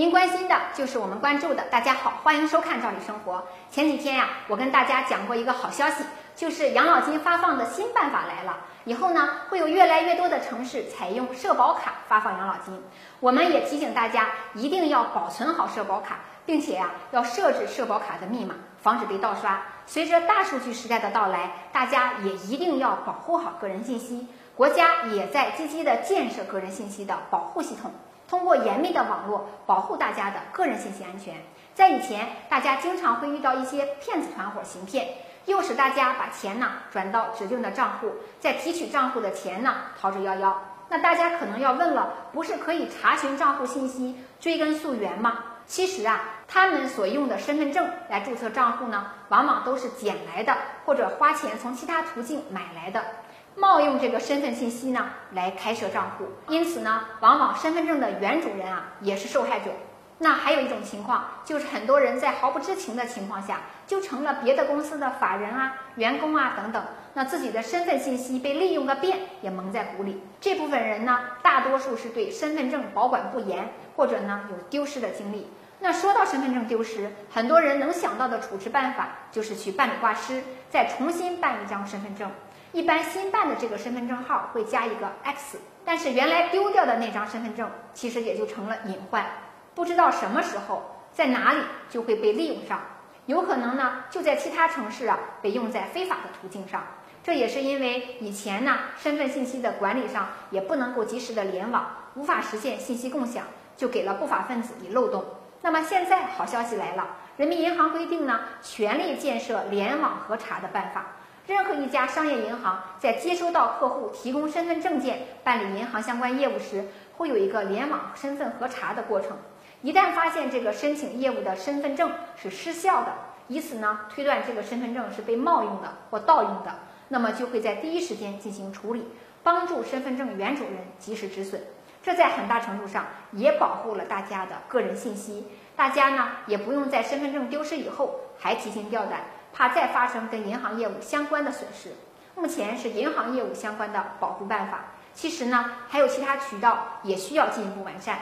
您关心的就是我们关注的。大家好，欢迎收看《赵理生活》。前几天呀，我跟大家讲过一个好消息，就是养老金发放的新办法来了。以后呢，会有越来越多的城市采用社保卡发放养老金。我们也提醒大家，一定要保存好社保卡，并且呀，要设置社保卡的密码，防止被盗刷。随着大数据时代的到来，大家也一定要保护好个人信息。国家也在积极的建设个人信息的保护系统，通过严密的网络保护大家的个人信息安全。在以前，大家经常会遇到一些骗子团伙行骗。诱使大家把钱呢转到指定的账户，再提取账户的钱呢逃之夭夭。那大家可能要问了，不是可以查询账户信息、追根溯源吗？其实啊，他们所用的身份证来注册账户呢，往往都是捡来的，或者花钱从其他途径买来的，冒用这个身份信息呢来开设账户。因此呢，往往身份证的原主人啊也是受害者。那还有一种情况，就是很多人在毫不知情的情况下，就成了别的公司的法人啊、员工啊等等，那自己的身份信息被利用个遍，也蒙在鼓里。这部分人呢，大多数是对身份证保管不严，或者呢有丢失的经历。那说到身份证丢失，很多人能想到的处置办法就是去办理挂失，再重新办一张身份证。一般新办的这个身份证号会加一个 X，但是原来丢掉的那张身份证，其实也就成了隐患。不知道什么时候在哪里就会被利用上，有可能呢就在其他城市啊被用在非法的途径上。这也是因为以前呢身份信息的管理上也不能够及时的联网，无法实现信息共享，就给了不法分子以漏洞。那么现在好消息来了，人民银行规定呢全力建设联网核查的办法。任何一家商业银行在接收到客户提供身份证件办理银行相关业务时，会有一个联网身份核查的过程。一旦发现这个申请业务的身份证是失效的，以此呢推断这个身份证是被冒用的或盗用的，那么就会在第一时间进行处理，帮助身份证原主人及时止损。这在很大程度上也保护了大家的个人信息，大家呢也不用在身份证丢失以后还提心吊胆，怕再发生跟银行业务相关的损失。目前是银行业务相关的保护办法，其实呢还有其他渠道也需要进一步完善。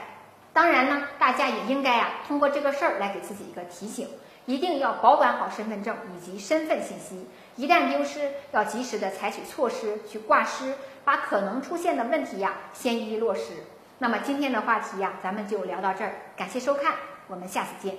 当然呢，大家也应该啊，通过这个事儿来给自己一个提醒，一定要保管好身份证以及身份信息，一旦丢失，要及时的采取措施去挂失，把可能出现的问题呀先予以落实。那么今天的话题呀，咱们就聊到这儿，感谢收看，我们下次见。